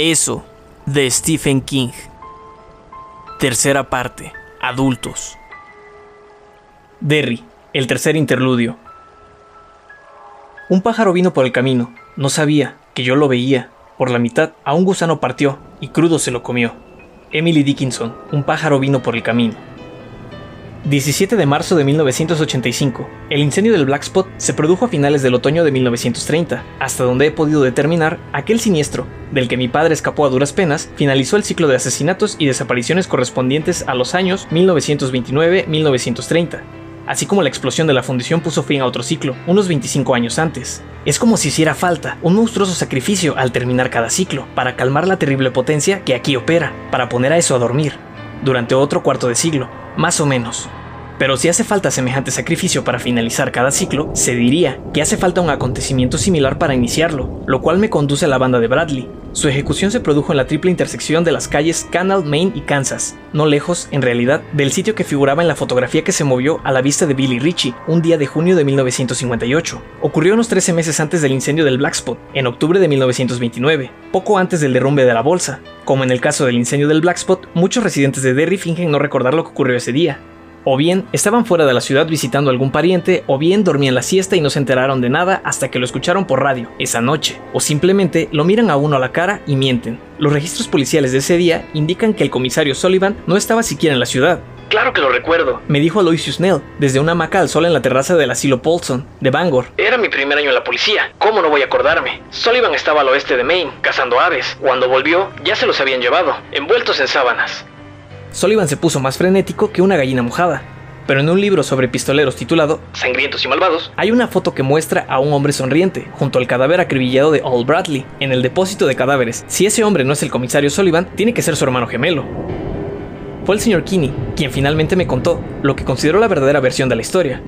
Eso, de Stephen King. Tercera parte. Adultos. Derry, el tercer interludio. Un pájaro vino por el camino. No sabía, que yo lo veía. Por la mitad, a un gusano partió y crudo se lo comió. Emily Dickinson, un pájaro vino por el camino. 17 de marzo de 1985. El incendio del Black Spot se produjo a finales del otoño de 1930, hasta donde he podido determinar aquel siniestro, del que mi padre escapó a duras penas, finalizó el ciclo de asesinatos y desapariciones correspondientes a los años 1929-1930, así como la explosión de la fundición puso fin a otro ciclo, unos 25 años antes. Es como si hiciera falta un monstruoso sacrificio al terminar cada ciclo, para calmar la terrible potencia que aquí opera, para poner a eso a dormir, durante otro cuarto de siglo, más o menos. Pero si hace falta semejante sacrificio para finalizar cada ciclo, se diría que hace falta un acontecimiento similar para iniciarlo, lo cual me conduce a la banda de Bradley. Su ejecución se produjo en la triple intersección de las calles Canal, Maine y Kansas, no lejos, en realidad, del sitio que figuraba en la fotografía que se movió a la vista de Billy Ritchie un día de junio de 1958. Ocurrió unos 13 meses antes del incendio del Black Spot, en octubre de 1929, poco antes del derrumbe de la bolsa. Como en el caso del incendio del Black Spot, muchos residentes de Derry fingen no recordar lo que ocurrió ese día, o bien estaban fuera de la ciudad visitando a algún pariente, o bien dormían la siesta y no se enteraron de nada hasta que lo escucharon por radio esa noche, o simplemente lo miran a uno a la cara y mienten. Los registros policiales de ese día indican que el comisario Sullivan no estaba siquiera en la ciudad. Claro que lo recuerdo, me dijo Aloysius Nell, desde una hamaca al sol en la terraza del asilo Paulson, de Bangor. Era mi primer año en la policía. ¿Cómo no voy a acordarme? Sullivan estaba al oeste de Maine, cazando aves. Cuando volvió, ya se los habían llevado, envueltos en sábanas. Sullivan se puso más frenético que una gallina mojada. Pero en un libro sobre pistoleros titulado Sangrientos y Malvados, hay una foto que muestra a un hombre sonriente junto al cadáver acribillado de Old Bradley en el depósito de cadáveres. Si ese hombre no es el comisario Sullivan, tiene que ser su hermano gemelo. Fue el señor Kinney quien finalmente me contó lo que consideró la verdadera versión de la historia.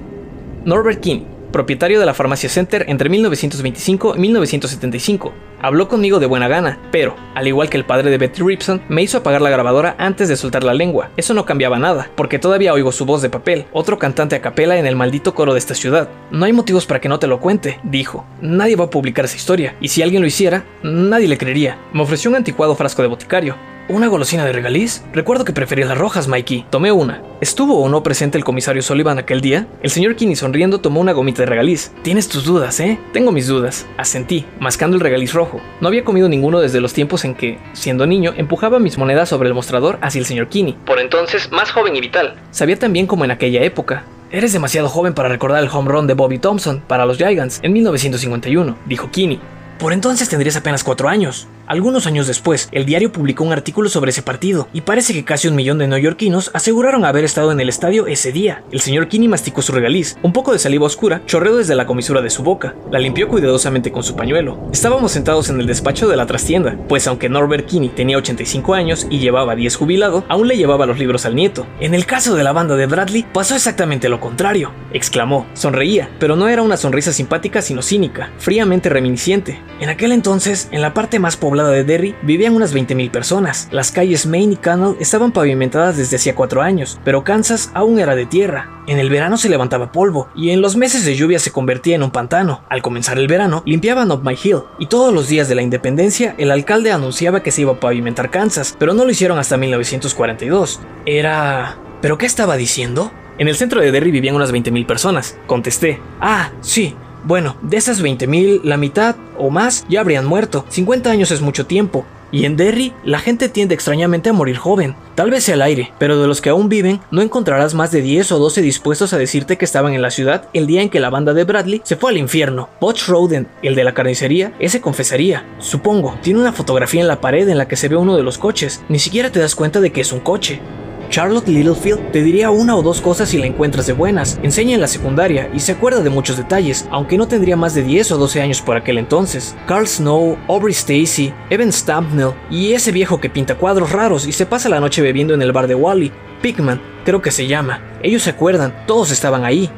Norbert Kinney propietario de la Farmacia Center entre 1925 y 1975. Habló conmigo de buena gana, pero, al igual que el padre de Betty Ripson, me hizo apagar la grabadora antes de soltar la lengua. Eso no cambiaba nada, porque todavía oigo su voz de papel, otro cantante a capela en el maldito coro de esta ciudad. No hay motivos para que no te lo cuente, dijo. Nadie va a publicar esa historia, y si alguien lo hiciera, nadie le creería. Me ofreció un anticuado frasco de boticario, ¿Una golosina de regaliz? Recuerdo que prefería las rojas, Mikey. Tomé una. ¿Estuvo o no presente el comisario Sullivan aquel día? El señor Kinney sonriendo tomó una gomita de regaliz. Tienes tus dudas, ¿eh? Tengo mis dudas. Asentí, mascando el regaliz rojo. No había comido ninguno desde los tiempos en que, siendo niño, empujaba mis monedas sobre el mostrador hacia el señor Kinney. Por entonces, más joven y vital. Sabía también como en aquella época. Eres demasiado joven para recordar el home run de Bobby Thompson para los Giants en 1951, dijo Kinney. Por entonces tendrías apenas cuatro años. Algunos años después, el diario publicó un artículo sobre ese partido, y parece que casi un millón de neoyorquinos aseguraron haber estado en el estadio ese día. El señor Kinney masticó su regaliz, un poco de saliva oscura chorreó desde la comisura de su boca, la limpió cuidadosamente con su pañuelo. Estábamos sentados en el despacho de la trastienda, pues aunque Norbert Kinney tenía 85 años y llevaba 10 jubilado, aún le llevaba los libros al nieto. En el caso de la banda de Bradley, pasó exactamente lo contrario, exclamó. Sonreía, pero no era una sonrisa simpática sino cínica, fríamente reminisciente. En aquel entonces, en la parte más poblada de Derry vivían unas 20.000 personas. Las calles Main y Canal estaban pavimentadas desde hacía cuatro años, pero Kansas aún era de tierra. En el verano se levantaba polvo y en los meses de lluvia se convertía en un pantano. Al comenzar el verano, limpiaban Up My Hill y todos los días de la independencia el alcalde anunciaba que se iba a pavimentar Kansas, pero no lo hicieron hasta 1942. Era... ¿Pero qué estaba diciendo? En el centro de Derry vivían unas 20.000 personas. Contesté. Ah, sí, bueno, de esas 20.000, la mitad o más ya habrían muerto. 50 años es mucho tiempo. Y en Derry, la gente tiende extrañamente a morir joven. Tal vez sea el aire, pero de los que aún viven, no encontrarás más de 10 o 12 dispuestos a decirte que estaban en la ciudad el día en que la banda de Bradley se fue al infierno. Butch Roden, el de la carnicería, ese confesaría. Supongo, tiene una fotografía en la pared en la que se ve uno de los coches. Ni siquiera te das cuenta de que es un coche. Charlotte Littlefield te diría una o dos cosas si la encuentras de buenas, enseña en la secundaria y se acuerda de muchos detalles, aunque no tendría más de 10 o 12 años por aquel entonces. Carl Snow, Aubrey Stacy, Evan Stampnell y ese viejo que pinta cuadros raros y se pasa la noche bebiendo en el bar de Wally, Pigman, creo que se llama. Ellos se acuerdan, todos estaban ahí.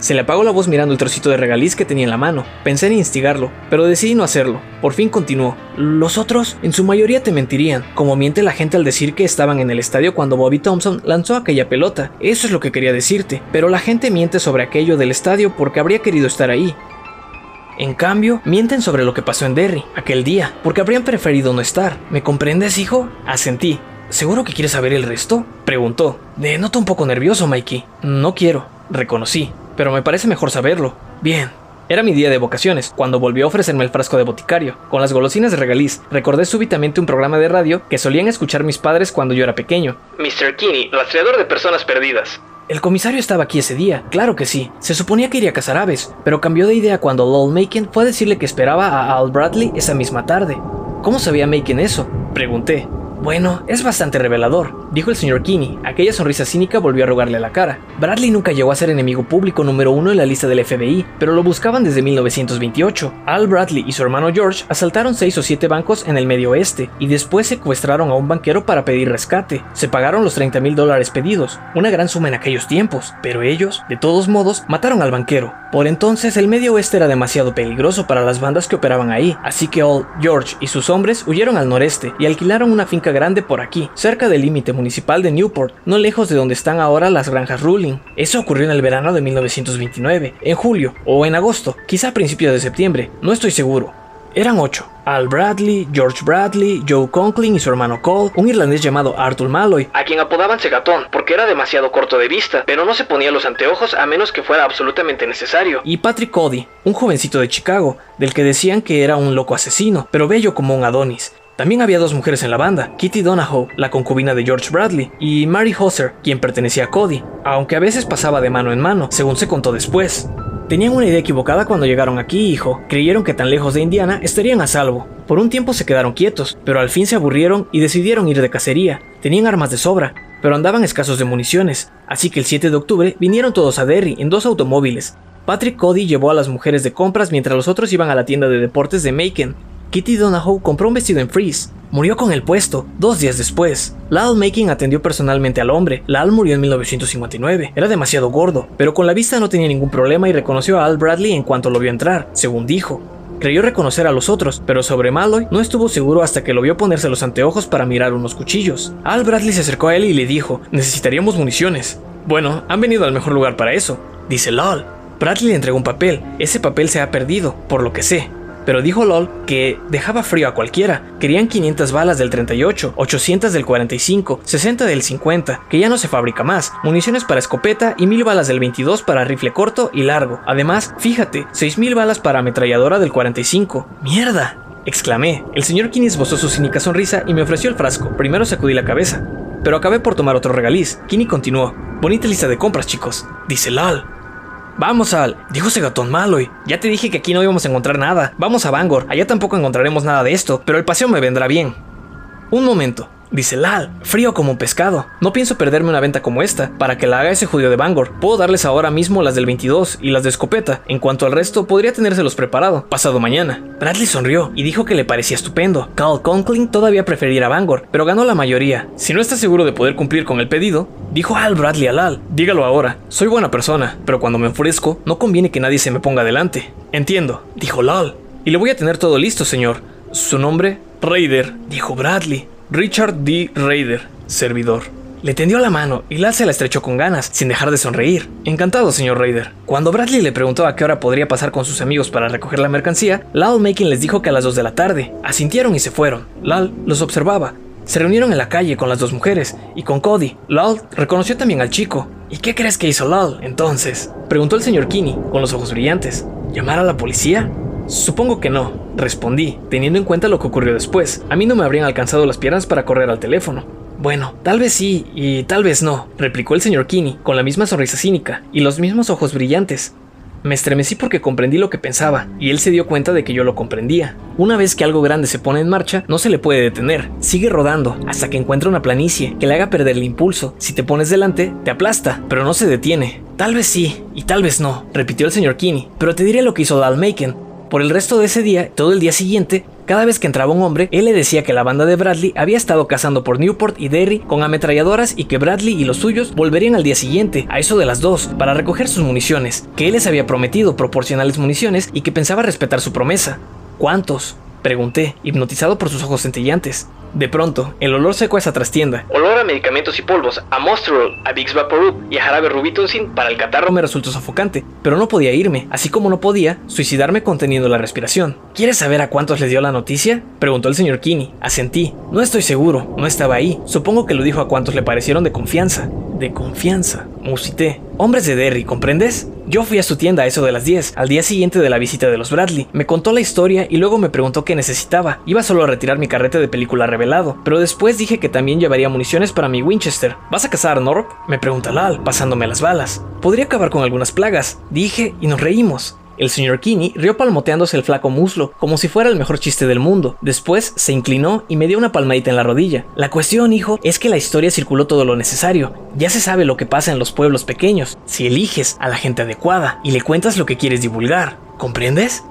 Se le apagó la voz mirando el trocito de regaliz que tenía en la mano. Pensé en instigarlo, pero decidí no hacerlo. Por fin continuó. Los otros, en su mayoría te mentirían, como miente la gente al decir que estaban en el estadio cuando Bobby Thompson lanzó aquella pelota. Eso es lo que quería decirte, pero la gente miente sobre aquello del estadio porque habría querido estar ahí. En cambio, mienten sobre lo que pasó en Derry aquel día, porque habrían preferido no estar. ¿Me comprendes, hijo? Asentí. ¿Seguro que quieres saber el resto? Preguntó. De noto un poco nervioso, Mikey. No quiero, reconocí, pero me parece mejor saberlo. Bien, era mi día de vocaciones, cuando volvió a ofrecerme el frasco de boticario. Con las golosinas de regaliz, recordé súbitamente un programa de radio que solían escuchar mis padres cuando yo era pequeño. Mr. Kinney, rastreador de personas perdidas. El comisario estaba aquí ese día, claro que sí. Se suponía que iría a cazar aves, pero cambió de idea cuando Lowell Macon fue a decirle que esperaba a Al Bradley esa misma tarde. ¿Cómo sabía Macon eso? Pregunté. Bueno, es bastante revelador, dijo el señor Kinney. Aquella sonrisa cínica volvió a rogarle la cara. Bradley nunca llegó a ser enemigo público número uno en la lista del FBI, pero lo buscaban desde 1928. Al Bradley y su hermano George asaltaron seis o siete bancos en el medio oeste y después secuestraron a un banquero para pedir rescate. Se pagaron los 30 mil dólares pedidos, una gran suma en aquellos tiempos, pero ellos, de todos modos, mataron al banquero. Por entonces el medio oeste era demasiado peligroso para las bandas que operaban ahí, así que Al, George y sus hombres huyeron al noreste y alquilaron una finca grande por aquí, cerca del límite municipal de Newport, no lejos de donde están ahora las granjas Ruling. Eso ocurrió en el verano de 1929, en julio o en agosto, quizá a principios de septiembre, no estoy seguro. Eran ocho. Al Bradley, George Bradley, Joe Conklin y su hermano Cole, un irlandés llamado Arthur Malloy, a quien apodaban Segatón, porque era demasiado corto de vista, pero no se ponía los anteojos a menos que fuera absolutamente necesario. y Patrick Cody, un jovencito de Chicago, del que decían que era un loco asesino, pero bello como un Adonis. También había dos mujeres en la banda, Kitty Donahoe, la concubina de George Bradley, y Mary Hosser, quien pertenecía a Cody, aunque a veces pasaba de mano en mano, según se contó después. Tenían una idea equivocada cuando llegaron aquí, hijo. Creyeron que tan lejos de Indiana estarían a salvo. Por un tiempo se quedaron quietos, pero al fin se aburrieron y decidieron ir de cacería. Tenían armas de sobra, pero andaban escasos de municiones, así que el 7 de octubre vinieron todos a Derry en dos automóviles. Patrick Cody llevó a las mujeres de compras mientras los otros iban a la tienda de deportes de Macon. Kitty Donahoe compró un vestido en Freeze. Murió con el puesto, dos días después. Lal Macon atendió personalmente al hombre. Lal murió en 1959. Era demasiado gordo, pero con la vista no tenía ningún problema y reconoció a Al Bradley en cuanto lo vio entrar, según dijo. Creyó reconocer a los otros, pero sobre Malloy no estuvo seguro hasta que lo vio ponerse los anteojos para mirar unos cuchillos. Al Bradley se acercó a él y le dijo, necesitaríamos municiones. Bueno, han venido al mejor lugar para eso, dice Lal. Bradley le entregó un papel, ese papel se ha perdido, por lo que sé. Pero dijo LOL que dejaba frío a cualquiera. Querían 500 balas del 38, 800 del 45, 60 del 50, que ya no se fabrica más, municiones para escopeta y 1000 balas del 22 para rifle corto y largo. Además, fíjate, 6000 balas para ametralladora del 45. ¡Mierda! exclamé. El señor Kinney esbozó su cínica sonrisa y me ofreció el frasco. Primero sacudí la cabeza. Pero acabé por tomar otro regaliz. Kinney continuó. Bonita lista de compras, chicos. Dice Lal. Vamos al, dijo Segatón Malloy. Ya te dije que aquí no íbamos a encontrar nada. Vamos a Bangor, allá tampoco encontraremos nada de esto, pero el paseo me vendrá bien. Un momento, dice Lal, frío como un pescado. No pienso perderme una venta como esta, para que la haga ese judío de Bangor. Puedo darles ahora mismo las del 22 y las de escopeta. En cuanto al resto, podría tenérselos preparado, pasado mañana. Bradley sonrió y dijo que le parecía estupendo. Carl Conkling todavía prefería ir a Bangor, pero ganó la mayoría. Si no está seguro de poder cumplir con el pedido, dijo Al Bradley a Lal, dígalo ahora. Soy buena persona, pero cuando me enfurezco, no conviene que nadie se me ponga delante. Entiendo, dijo Lal. Y le voy a tener todo listo, señor. Su nombre, Raider, dijo Bradley. Richard D. Raider, servidor. Le tendió la mano y Lal se la estrechó con ganas, sin dejar de sonreír. Encantado, señor Raider. Cuando Bradley le preguntó a qué hora podría pasar con sus amigos para recoger la mercancía, Lal Macon les dijo que a las 2 de la tarde. Asintieron y se fueron. Lal los observaba. Se reunieron en la calle con las dos mujeres y con Cody. Lal reconoció también al chico. ¿Y qué crees que hizo Lal entonces? Preguntó el señor Kinney, con los ojos brillantes. ¿Llamar a la policía? Supongo que no, respondí, teniendo en cuenta lo que ocurrió después. A mí no me habrían alcanzado las piernas para correr al teléfono. Bueno, tal vez sí y tal vez no, replicó el señor Kinney, con la misma sonrisa cínica y los mismos ojos brillantes. Me estremecí porque comprendí lo que pensaba, y él se dio cuenta de que yo lo comprendía. Una vez que algo grande se pone en marcha, no se le puede detener. Sigue rodando hasta que encuentra una planicie que le haga perder el impulso. Si te pones delante, te aplasta, pero no se detiene. Tal vez sí, y tal vez no, repitió el señor Kinney, pero te diré lo que hizo Lal Macon. Por el resto de ese día, todo el día siguiente, cada vez que entraba un hombre, él le decía que la banda de Bradley había estado cazando por Newport y Derry con ametralladoras y que Bradley y los suyos volverían al día siguiente, a eso de las dos, para recoger sus municiones, que él les había prometido proporcionarles municiones y que pensaba respetar su promesa. ¿Cuántos? Pregunté, hipnotizado por sus ojos centellantes. De pronto, el olor secó a esa trastienda. Olor a medicamentos y polvos, a Monsterol, a Vicks Vaporub y a jarabe Rubitonsin para el catarro. Me resultó sofocante, pero no podía irme, así como no podía suicidarme conteniendo la respiración. ¿Quieres saber a cuántos les dio la noticia? Preguntó el señor Kinney. Asentí. No estoy seguro, no estaba ahí. Supongo que lo dijo a cuantos le parecieron de confianza. De confianza, musité. Hombres de Derry, ¿comprendes? Yo fui a su tienda a eso de las 10, al día siguiente de la visita de los Bradley. Me contó la historia y luego me preguntó qué necesitaba. Iba solo a retirar mi carrete de película revelado, pero después dije que también llevaría municiones para mi Winchester. ¿Vas a cazar, Norp? Me pregunta Lal, pasándome las balas. Podría acabar con algunas plagas, dije y nos reímos. El señor Kinney rió palmoteándose el flaco muslo, como si fuera el mejor chiste del mundo. Después se inclinó y me dio una palmadita en la rodilla. La cuestión, hijo, es que la historia circuló todo lo necesario. Ya se sabe lo que pasa en los pueblos pequeños, si eliges a la gente adecuada y le cuentas lo que quieres divulgar. ¿Comprendes?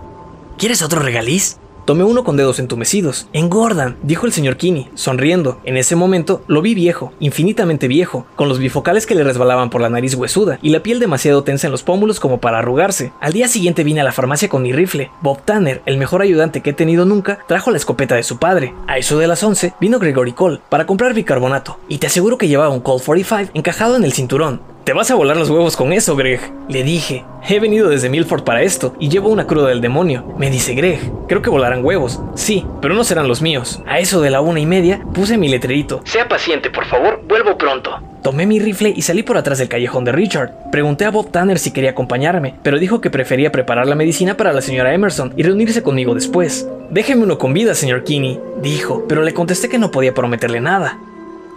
¿Quieres otro regaliz? Tomé uno con dedos entumecidos. Engordan, dijo el señor Kinney, sonriendo. En ese momento lo vi viejo, infinitamente viejo, con los bifocales que le resbalaban por la nariz huesuda y la piel demasiado tensa en los pómulos como para arrugarse. Al día siguiente vine a la farmacia con mi rifle. Bob Tanner, el mejor ayudante que he tenido nunca, trajo la escopeta de su padre. A eso de las 11 vino Gregory Cole para comprar bicarbonato y te aseguro que llevaba un Colt 45 encajado en el cinturón. Te vas a volar los huevos con eso, Greg. Le dije. He venido desde Milford para esto y llevo una cruda del demonio. Me dice Greg. Creo que volarán huevos. Sí, pero no serán los míos. A eso de la una y media puse mi letrerito. Sea paciente, por favor, vuelvo pronto. Tomé mi rifle y salí por atrás del callejón de Richard. Pregunté a Bob Tanner si quería acompañarme, pero dijo que prefería preparar la medicina para la señora Emerson y reunirse conmigo después. Déjeme uno con vida, señor Kinney, dijo, pero le contesté que no podía prometerle nada.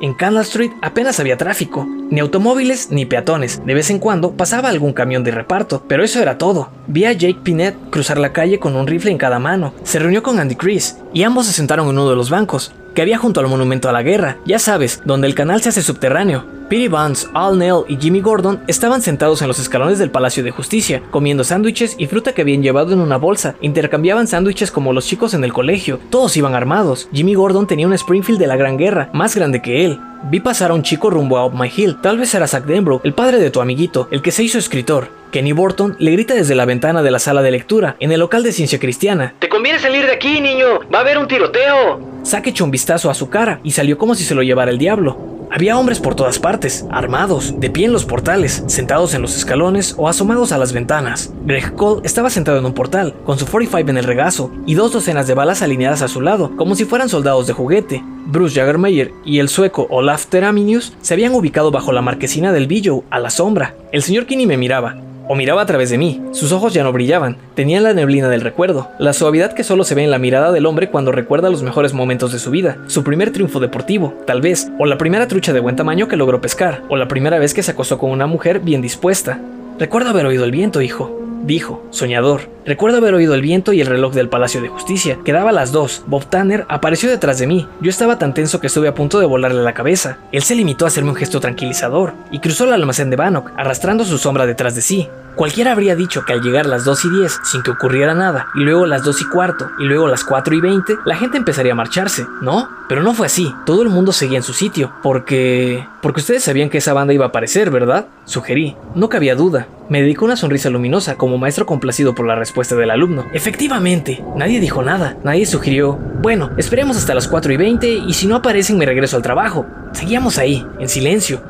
En Canal Street apenas había tráfico, ni automóviles ni peatones. De vez en cuando pasaba algún camión de reparto, pero eso era todo. Vi a Jake Pinet cruzar la calle con un rifle en cada mano. Se reunió con Andy Chris y ambos se sentaron en uno de los bancos que había junto al monumento a la guerra, ya sabes, donde el canal se hace subterráneo. Pete Barnes, Al Nell y Jimmy Gordon estaban sentados en los escalones del Palacio de Justicia, comiendo sándwiches y fruta que habían llevado en una bolsa. Intercambiaban sándwiches como los chicos en el colegio. Todos iban armados. Jimmy Gordon tenía un Springfield de la Gran Guerra, más grande que él. Vi pasar a un chico rumbo a Up My Hill. Tal vez era Zach Denbrough, el padre de tu amiguito, el que se hizo escritor. Kenny Burton le grita desde la ventana de la sala de lectura, en el local de ciencia cristiana. Te conviene salir de aquí, niño. Va a haber un tiroteo. Zack echó un vistazo a su cara y salió como si se lo llevara el diablo. Había hombres por todas partes, armados, de pie en los portales, sentados en los escalones o asomados a las ventanas. Greg Cole estaba sentado en un portal, con su 45 en el regazo, y dos docenas de balas alineadas a su lado, como si fueran soldados de juguete. Bruce Jagermeyer y el sueco Olaf Teraminius se habían ubicado bajo la marquesina del Billow, a la sombra. El señor Kinney me miraba, o miraba a través de mí. Sus ojos ya no brillaban, tenían la neblina del recuerdo, la suavidad que solo se ve en la mirada del hombre cuando recuerda los mejores momentos de su vida, su primer triunfo deportivo, tal vez, o la primera trucha de buen tamaño que logró pescar, o la primera vez que se acostó con una mujer bien dispuesta. Recuerdo haber oído el viento, hijo, dijo, soñador. Recuerdo haber oído el viento y el reloj del Palacio de Justicia. Quedaba a las dos. Bob Tanner apareció detrás de mí. Yo estaba tan tenso que estuve a punto de volarle la cabeza. Él se limitó a hacerme un gesto tranquilizador y cruzó el almacén de Bannock, arrastrando su sombra detrás de sí. Cualquiera habría dicho que al llegar las 2 y 10 sin que ocurriera nada, y luego las 2 y cuarto, y luego las 4 y 20, la gente empezaría a marcharse, ¿no? Pero no fue así, todo el mundo seguía en su sitio, porque... porque ustedes sabían que esa banda iba a aparecer, ¿verdad? Sugerí, no cabía duda. Me dedicó una sonrisa luminosa como maestro complacido por la respuesta del alumno. Efectivamente, nadie dijo nada, nadie sugirió, bueno, esperemos hasta las 4 y 20 y si no aparecen me regreso al trabajo. Seguíamos ahí, en silencio,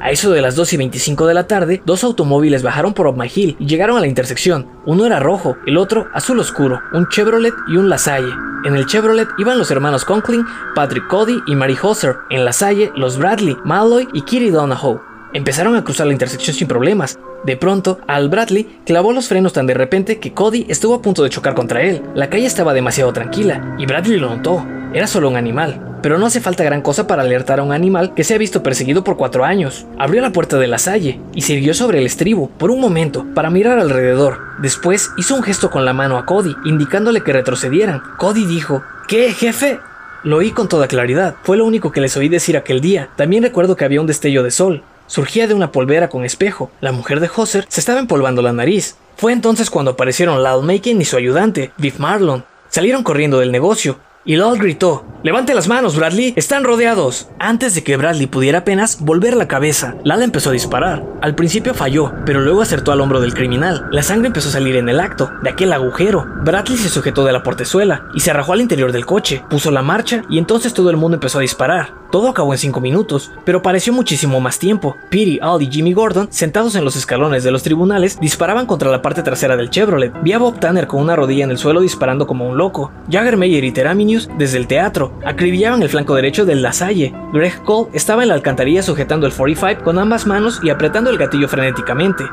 a eso de las 2 y 25 de la tarde, dos automóviles bajaron por Up Hill y llegaron a la intersección. Uno era rojo, el otro azul oscuro, un Chevrolet y un Lasalle. En el Chevrolet iban los hermanos Conklin, Patrick Cody y Mary Hosser. En Lasalle, los Bradley, Malloy y Kitty Donahoe. Empezaron a cruzar la intersección sin problemas. De pronto, Al Bradley clavó los frenos tan de repente que Cody estuvo a punto de chocar contra él. La calle estaba demasiado tranquila y Bradley lo notó. Era solo un animal, pero no hace falta gran cosa para alertar a un animal que se ha visto perseguido por cuatro años. Abrió la puerta de la salle y se irguió sobre el estribo por un momento para mirar alrededor. Después hizo un gesto con la mano a Cody, indicándole que retrocedieran. Cody dijo, ¿Qué, jefe? Lo oí con toda claridad. Fue lo único que les oí decir aquel día. También recuerdo que había un destello de sol. Surgía de una polvera con espejo. La mujer de Hosser se estaba empolvando la nariz. Fue entonces cuando aparecieron Macon y su ayudante, Viv Marlon. Salieron corriendo del negocio y Lal gritó, Levante las manos, Bradley, están rodeados. Antes de que Bradley pudiera apenas volver la cabeza, Lal empezó a disparar. Al principio falló, pero luego acertó al hombro del criminal. La sangre empezó a salir en el acto, de aquel agujero. Bradley se sujetó de la portezuela y se arrojó al interior del coche, puso la marcha y entonces todo el mundo empezó a disparar. Todo acabó en 5 minutos, pero pareció muchísimo más tiempo. Petey, Al y Jimmy Gordon, sentados en los escalones de los tribunales, disparaban contra la parte trasera del Chevrolet. Vi a Bob Tanner con una rodilla en el suelo disparando como un loco. Jagger Meyer y Teraminius, desde el teatro, acribillaban el flanco derecho del Lasalle. Greg Cole estaba en la alcantarilla sujetando el 45 con ambas manos y apretando el gatillo frenéticamente.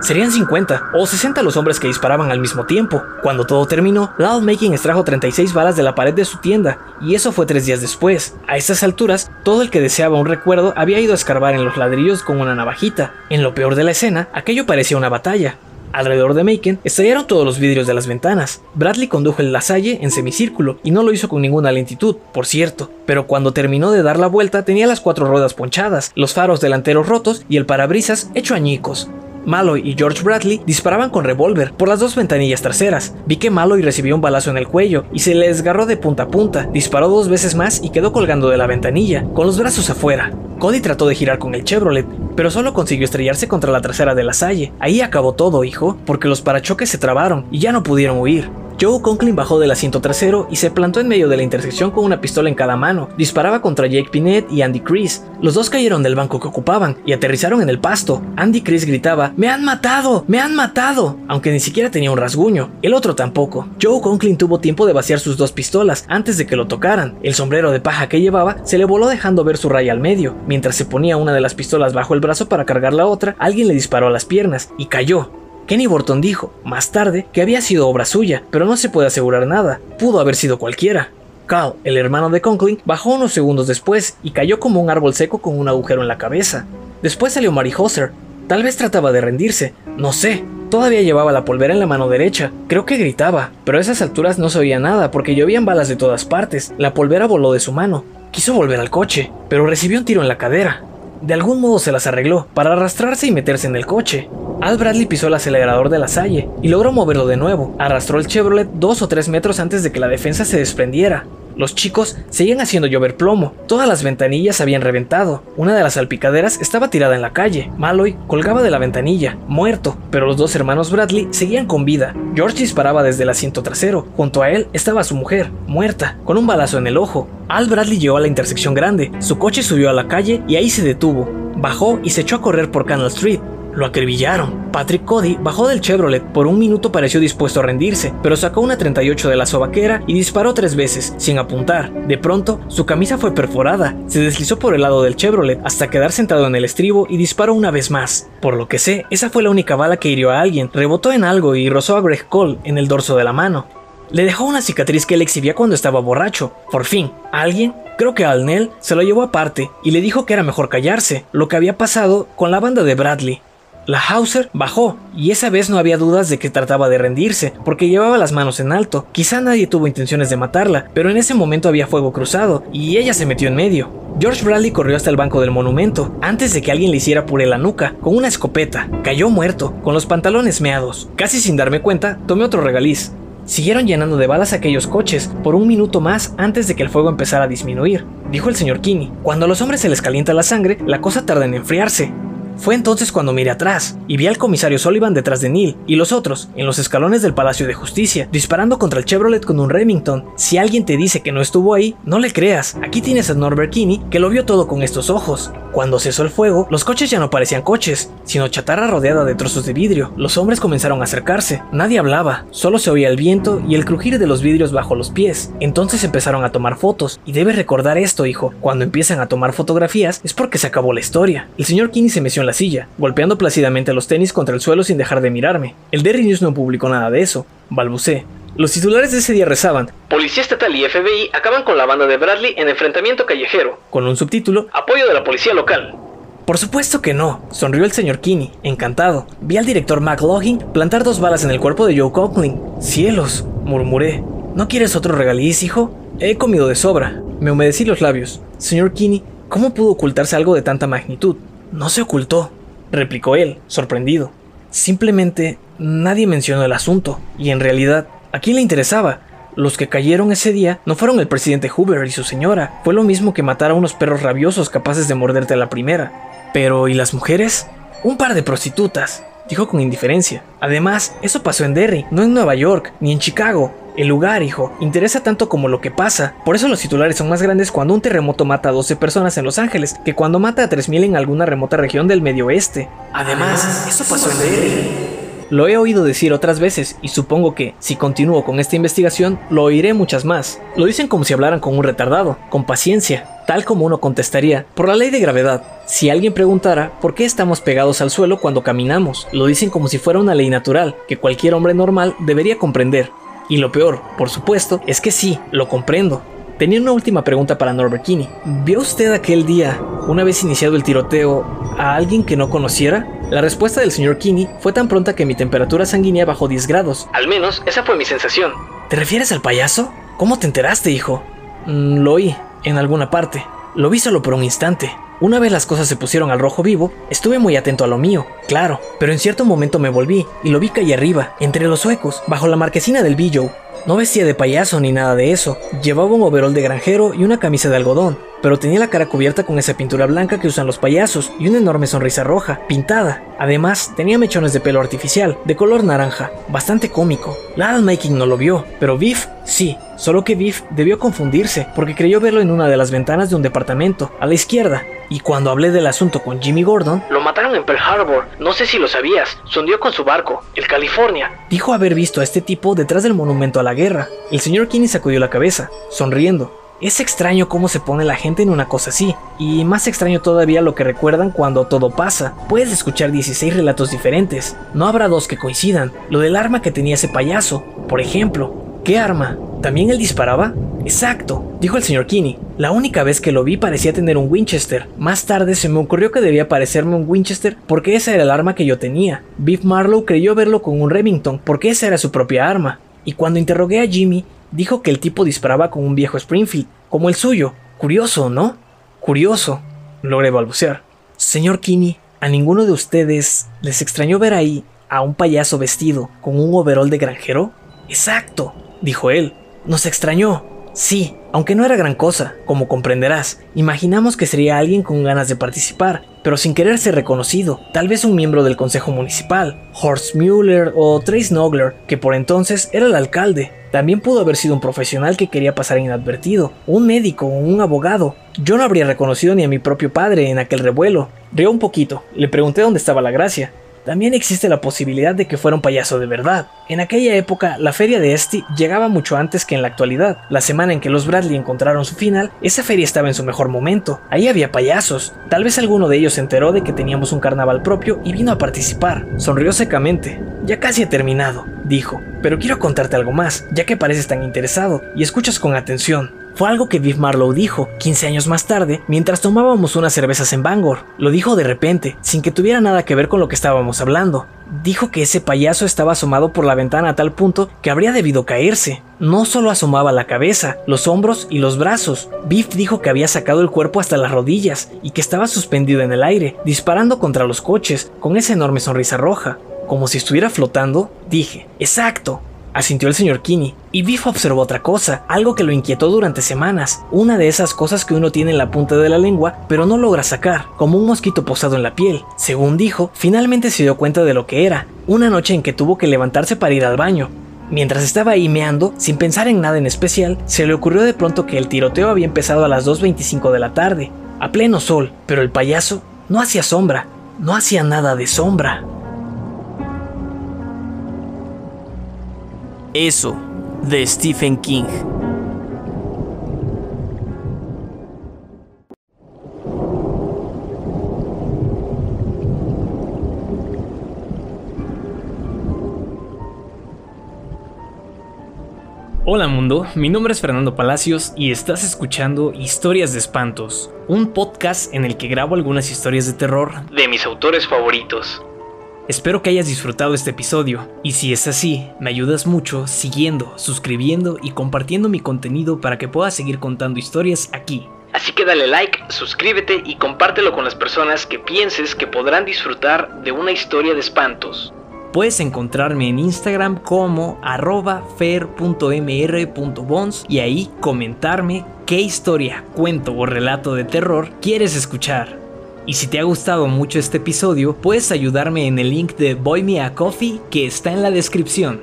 Serían 50 o 60 los hombres que disparaban al mismo tiempo. Cuando todo terminó, Loud Making extrajo 36 balas de la pared de su tienda, y eso fue tres días después. A estas alturas, todo el que deseaba un recuerdo había ido a escarbar en los ladrillos con una navajita. En lo peor de la escena, aquello parecía una batalla. Alrededor de Macon estallaron todos los vidrios de las ventanas. Bradley condujo el Lasalle en semicírculo y no lo hizo con ninguna lentitud, por cierto. Pero cuando terminó de dar la vuelta tenía las cuatro ruedas ponchadas, los faros delanteros rotos y el parabrisas hecho añicos. Malloy y George Bradley disparaban con revólver por las dos ventanillas traseras. Vi que Malloy recibió un balazo en el cuello y se le desgarró de punta a punta. Disparó dos veces más y quedó colgando de la ventanilla, con los brazos afuera. Cody trató de girar con el Chevrolet, pero solo consiguió estrellarse contra la trasera de la Salle. Ahí acabó todo, hijo, porque los parachoques se trabaron y ya no pudieron huir. Joe Conklin bajó del asiento trasero y se plantó en medio de la intersección con una pistola en cada mano. Disparaba contra Jake Pinet y Andy Chris. Los dos cayeron del banco que ocupaban y aterrizaron en el pasto. Andy Chris gritaba, ¡Me han matado! ¡Me han matado! Aunque ni siquiera tenía un rasguño. El otro tampoco. Joe Conklin tuvo tiempo de vaciar sus dos pistolas antes de que lo tocaran. El sombrero de paja que llevaba se le voló dejando ver su raya al medio. Mientras se ponía una de las pistolas bajo el brazo para cargar la otra, alguien le disparó a las piernas y cayó. Kenny Burton dijo, más tarde, que había sido obra suya, pero no se puede asegurar nada, pudo haber sido cualquiera. Carl, el hermano de Conklin, bajó unos segundos después y cayó como un árbol seco con un agujero en la cabeza. Después salió Mary Hosser. Tal vez trataba de rendirse, no sé. Todavía llevaba la polvera en la mano derecha. Creo que gritaba, pero a esas alturas no se oía nada porque llovían balas de todas partes. La polvera voló de su mano. Quiso volver al coche, pero recibió un tiro en la cadera. De algún modo se las arregló para arrastrarse y meterse en el coche. Al Bradley pisó el acelerador de la Salle y logró moverlo de nuevo. Arrastró el Chevrolet dos o tres metros antes de que la defensa se desprendiera. Los chicos seguían haciendo llover plomo. Todas las ventanillas habían reventado. Una de las salpicaderas estaba tirada en la calle. Malloy colgaba de la ventanilla, muerto, pero los dos hermanos Bradley seguían con vida. George disparaba desde el asiento trasero. Junto a él estaba su mujer, muerta, con un balazo en el ojo. Al Bradley llegó a la intersección grande. Su coche subió a la calle y ahí se detuvo. Bajó y se echó a correr por Canal Street. Lo acribillaron. Patrick Cody bajó del Chevrolet. Por un minuto pareció dispuesto a rendirse, pero sacó una 38 de la sobaquera y disparó tres veces, sin apuntar. De pronto, su camisa fue perforada. Se deslizó por el lado del Chevrolet hasta quedar sentado en el estribo y disparó una vez más. Por lo que sé, esa fue la única bala que hirió a alguien. Rebotó en algo y rozó a Greg Cole en el dorso de la mano. Le dejó una cicatriz que él exhibía cuando estaba borracho. Por fin, alguien, creo que Alnell, se lo llevó aparte y le dijo que era mejor callarse, lo que había pasado con la banda de Bradley. La Hauser bajó, y esa vez no había dudas de que trataba de rendirse, porque llevaba las manos en alto. Quizá nadie tuvo intenciones de matarla, pero en ese momento había fuego cruzado, y ella se metió en medio. George Bradley corrió hasta el banco del monumento, antes de que alguien le hiciera puré la nuca, con una escopeta. Cayó muerto, con los pantalones meados. Casi sin darme cuenta, tomé otro regaliz. Siguieron llenando de balas aquellos coches por un minuto más antes de que el fuego empezara a disminuir, dijo el señor Kinney. Cuando a los hombres se les calienta la sangre, la cosa tarda en enfriarse. Fue entonces cuando miré atrás y vi al comisario Sullivan detrás de Neil y los otros en los escalones del Palacio de Justicia, disparando contra el Chevrolet con un Remington. Si alguien te dice que no estuvo ahí, no le creas. Aquí tienes a Norbert Kinney que lo vio todo con estos ojos. Cuando cesó el fuego, los coches ya no parecían coches, sino chatarra rodeada de trozos de vidrio. Los hombres comenzaron a acercarse. Nadie hablaba, solo se oía el viento y el crujir de los vidrios bajo los pies. Entonces empezaron a tomar fotos. Y debes recordar esto, hijo. Cuando empiezan a tomar fotografías es porque se acabó la historia. El señor Kinney se meció en la silla, golpeando plácidamente los tenis contra el suelo sin dejar de mirarme. El Derry News no publicó nada de eso. Balbucé. Los titulares de ese día rezaban: Policía Estatal y FBI acaban con la banda de Bradley en enfrentamiento callejero. Con un subtítulo: Apoyo de la policía local. Por supuesto que no, sonrió el señor Kinney, encantado. Vi al director McLaughlin plantar dos balas en el cuerpo de Joe Coughlin. Cielos, murmuré. ¿No quieres otro regaliz, hijo? He comido de sobra. Me humedecí los labios. Señor Kinney, ¿cómo pudo ocultarse algo de tanta magnitud? No se ocultó, replicó él, sorprendido. Simplemente nadie mencionó el asunto, y en realidad ¿A quién le interesaba? Los que cayeron ese día no fueron el presidente Hoover y su señora, fue lo mismo que matar a unos perros rabiosos capaces de morderte a la primera. Pero, ¿y las mujeres? Un par de prostitutas, dijo con indiferencia. Además, eso pasó en Derry, no en Nueva York, ni en Chicago. El lugar, hijo, interesa tanto como lo que pasa. Por eso los titulares son más grandes cuando un terremoto mata a 12 personas en Los Ángeles que cuando mata a 3.000 en alguna remota región del medio oeste. Además, eso pasó en Derry. Lo he oído decir otras veces y supongo que, si continúo con esta investigación, lo oiré muchas más. Lo dicen como si hablaran con un retardado, con paciencia, tal como uno contestaría, por la ley de gravedad. Si alguien preguntara por qué estamos pegados al suelo cuando caminamos, lo dicen como si fuera una ley natural, que cualquier hombre normal debería comprender. Y lo peor, por supuesto, es que sí, lo comprendo. Tenía una última pregunta para Norbert Kinney. ¿Vio usted aquel día, una vez iniciado el tiroteo, a alguien que no conociera? La respuesta del señor Kinney fue tan pronta que mi temperatura sanguínea bajó 10 grados. Al menos esa fue mi sensación. ¿Te refieres al payaso? ¿Cómo te enteraste, hijo? Mm, lo oí, en alguna parte. Lo vi solo por un instante. Una vez las cosas se pusieron al rojo vivo, estuve muy atento a lo mío, claro, pero en cierto momento me volví y lo vi calle arriba, entre los huecos, bajo la marquesina del Billow. No vestía de payaso ni nada de eso, llevaba un overol de granjero y una camisa de algodón, pero tenía la cara cubierta con esa pintura blanca que usan los payasos y una enorme sonrisa roja, pintada. Además, tenía mechones de pelo artificial, de color naranja, bastante cómico. Lara Making no lo vio, pero Biff sí, solo que Biff debió confundirse porque creyó verlo en una de las ventanas de un departamento, a la izquierda, y cuando hablé del asunto con Jimmy Gordon, Lo mataron en Pearl Harbor. No sé si lo sabías. Se hundió con su barco, el California. dijo haber visto a este tipo detrás del monumento a la guerra. El señor Kinney sacudió la cabeza, sonriendo. Es extraño cómo se pone la gente en una cosa así, y más extraño todavía lo que recuerdan cuando todo pasa. Puedes escuchar 16 relatos diferentes, no habrá dos que coincidan. Lo del arma que tenía ese payaso, por ejemplo. ¿Qué arma? ¿También él disparaba? Exacto, dijo el señor Kinney. La única vez que lo vi parecía tener un Winchester. Más tarde se me ocurrió que debía parecerme un Winchester porque esa era el arma que yo tenía. Biff Marlowe creyó verlo con un Remington porque esa era su propia arma. Y cuando interrogué a Jimmy, dijo que el tipo disparaba con un viejo Springfield, como el suyo. Curioso, ¿no? Curioso, logré balbucear. Señor Kinney, ¿a ninguno de ustedes les extrañó ver ahí a un payaso vestido con un overol de granjero? Exacto, dijo él. Nos extrañó. Sí, aunque no era gran cosa, como comprenderás. Imaginamos que sería alguien con ganas de participar, pero sin querer ser reconocido. Tal vez un miembro del consejo municipal, Horst Müller o Trace Nogler, que por entonces era el alcalde. También pudo haber sido un profesional que quería pasar inadvertido, un médico o un abogado. Yo no habría reconocido ni a mi propio padre en aquel revuelo. Rió un poquito, le pregunté dónde estaba la gracia. También existe la posibilidad de que fuera un payaso de verdad. En aquella época, la feria de Esti llegaba mucho antes que en la actualidad. La semana en que los Bradley encontraron su final, esa feria estaba en su mejor momento. Ahí había payasos. Tal vez alguno de ellos se enteró de que teníamos un carnaval propio y vino a participar. Sonrió secamente. Ya casi he terminado, dijo. Pero quiero contarte algo más, ya que pareces tan interesado y escuchas con atención. Fue algo que Viv Marlowe dijo 15 años más tarde, mientras tomábamos unas cervezas en Bangor. Lo dijo de repente, sin que tuviera nada que ver con lo que estábamos hablando. Dijo que ese payaso estaba asomado por la ventana a tal punto que habría debido caerse. No solo asomaba la cabeza, los hombros y los brazos. Biff dijo que había sacado el cuerpo hasta las rodillas y que estaba suspendido en el aire, disparando contra los coches, con esa enorme sonrisa roja. Como si estuviera flotando, dije, exacto, asintió el señor Kinney, y Biff observó otra cosa, algo que lo inquietó durante semanas, una de esas cosas que uno tiene en la punta de la lengua, pero no logra sacar, como un mosquito posado en la piel. Según dijo, finalmente se dio cuenta de lo que era, una noche en que tuvo que levantarse para ir al baño. Mientras estaba ahí meando, sin pensar en nada en especial, se le ocurrió de pronto que el tiroteo había empezado a las 2.25 de la tarde, a pleno sol, pero el payaso no hacía sombra, no hacía nada de sombra. Eso, de Stephen King. Hola mundo, mi nombre es Fernando Palacios y estás escuchando Historias de Espantos, un podcast en el que grabo algunas historias de terror De mis autores favoritos. Espero que hayas disfrutado este episodio y si es así, me ayudas mucho siguiendo, suscribiendo y compartiendo mi contenido para que pueda seguir contando historias aquí. Así que dale like, suscríbete y compártelo con las personas que pienses que podrán disfrutar de una historia de espantos. Puedes encontrarme en Instagram como arroba fer.mr.bons y ahí comentarme qué historia, cuento o relato de terror quieres escuchar. Y si te ha gustado mucho este episodio, puedes ayudarme en el link de Boy Me a Coffee que está en la descripción.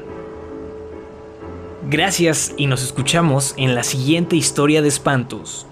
Gracias y nos escuchamos en la siguiente historia de espantos.